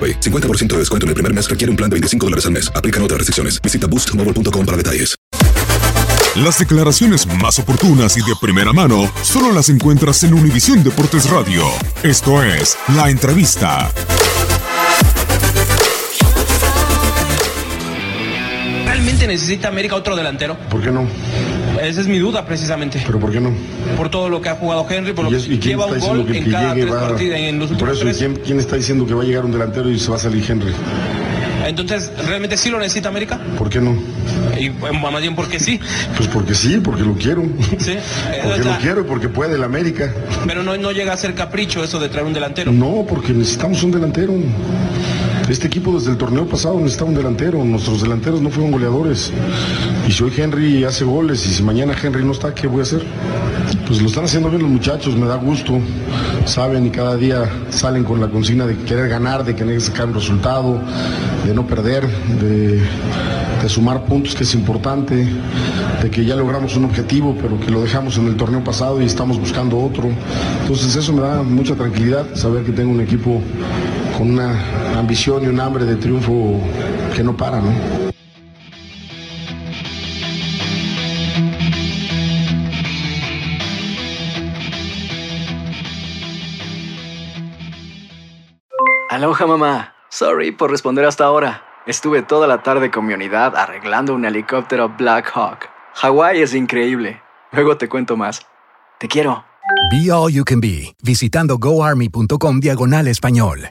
AroPay. 50% de descuento en el primer mes requiere un plan de 25 dólares al mes. Aplican otras restricciones. Visita boostmobile.com para detalles. Las declaraciones más oportunas y de primera mano solo las encuentras en Univisión Deportes Radio. Esto es La Entrevista. ¿Realmente necesita América otro delantero? ¿Por qué no? Esa es mi duda precisamente. ¿Pero por qué no? Por todo lo que ha jugado Henry, por lo ¿Y, es- que y lleva un diciendo gol que, en que cada llegue tres va- partidos, en los Por eso, ¿y tres. ¿quién, quién está diciendo que va a llegar un delantero y se va a salir Henry? Entonces, ¿realmente sí lo necesita América? ¿Por qué no? Y bueno, más bien porque sí. Pues porque sí, porque lo quiero. Sí. Porque lo quiero, porque puede el América. Pero no, no llega a ser capricho eso de traer un delantero. No, porque necesitamos un delantero. Este equipo desde el torneo pasado necesitaba un delantero. Nuestros delanteros no fueron goleadores. Y si hoy Henry hace goles y si mañana Henry no está, ¿qué voy a hacer? Pues lo están haciendo bien los muchachos, me da gusto. Saben y cada día salen con la consigna de querer ganar, de querer sacar un resultado, de no perder, de, de sumar puntos, que es importante, de que ya logramos un objetivo, pero que lo dejamos en el torneo pasado y estamos buscando otro. Entonces eso me da mucha tranquilidad, saber que tengo un equipo con una ambición y un hambre de triunfo que no para, ¿no? Aloha mamá. Sorry por responder hasta ahora. Estuve toda la tarde con mi unidad arreglando un helicóptero Black Hawk. Hawái es increíble. Luego te cuento más. Te quiero. Be All You Can Be, visitando goarmy.com diagonal español.